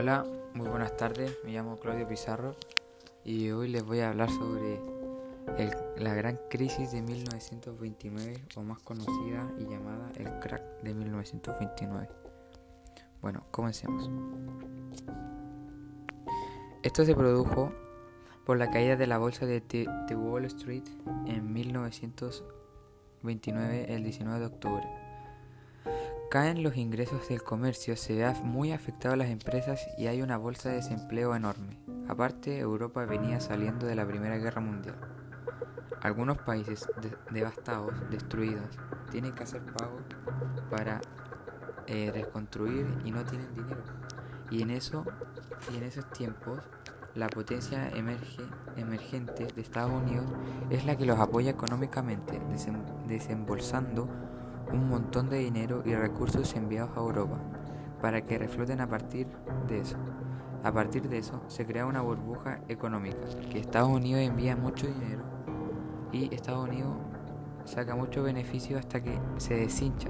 Hola, muy buenas tardes, me llamo Claudio Pizarro y hoy les voy a hablar sobre la gran crisis de 1929 o más conocida y llamada el crack de 1929. Bueno, comencemos. Esto se produjo por la caída de la bolsa de, Wall Street en 1929 el 19 de octubre Caen los ingresos del comercio, se ve muy afectado a las empresas y hay una bolsa de desempleo enorme. Aparte, Europa venía saliendo de la Primera Guerra Mundial. Algunos países devastados, destruidos, tienen que hacer pagos para eh, reconstruir y no tienen dinero. Y en eso, y en esos tiempos, la potencia emerge, emergente de Estados Unidos es la que los apoya económicamente, desembolsando un montón de dinero y recursos enviados a Europa para que refloten a partir de eso. A partir de eso se crea una burbuja económica, que Estados Unidos envía mucho dinero y Estados Unidos saca mucho beneficio hasta que se deshincha.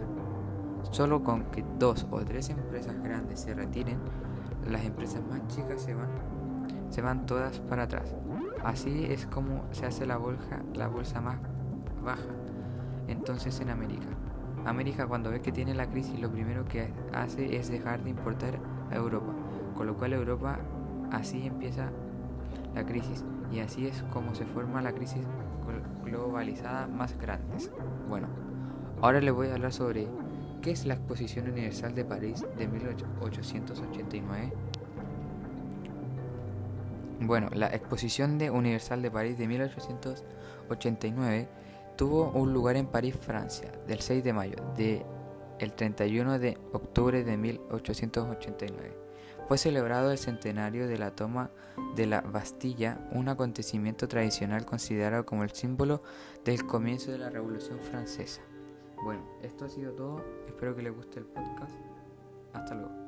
Solo con que dos o tres empresas grandes se retiren, las empresas más chicas se van, se van todas para atrás. Así es como se hace la bolsa, la bolsa más baja entonces en América. América cuando ve que tiene la crisis lo primero que hace es dejar de importar a Europa, con lo cual Europa así empieza la crisis y así es como se forma la crisis globalizada más grande. Bueno, ahora le voy a hablar sobre qué es la Exposición Universal de París de 1889. Bueno, la Exposición de Universal de París de 1889 tuvo un lugar en París, Francia, del 6 de mayo de el 31 de octubre de 1889. Fue celebrado el centenario de la toma de la Bastilla, un acontecimiento tradicional considerado como el símbolo del comienzo de la Revolución Francesa. Bueno, esto ha sido todo. Espero que les guste el podcast. Hasta luego.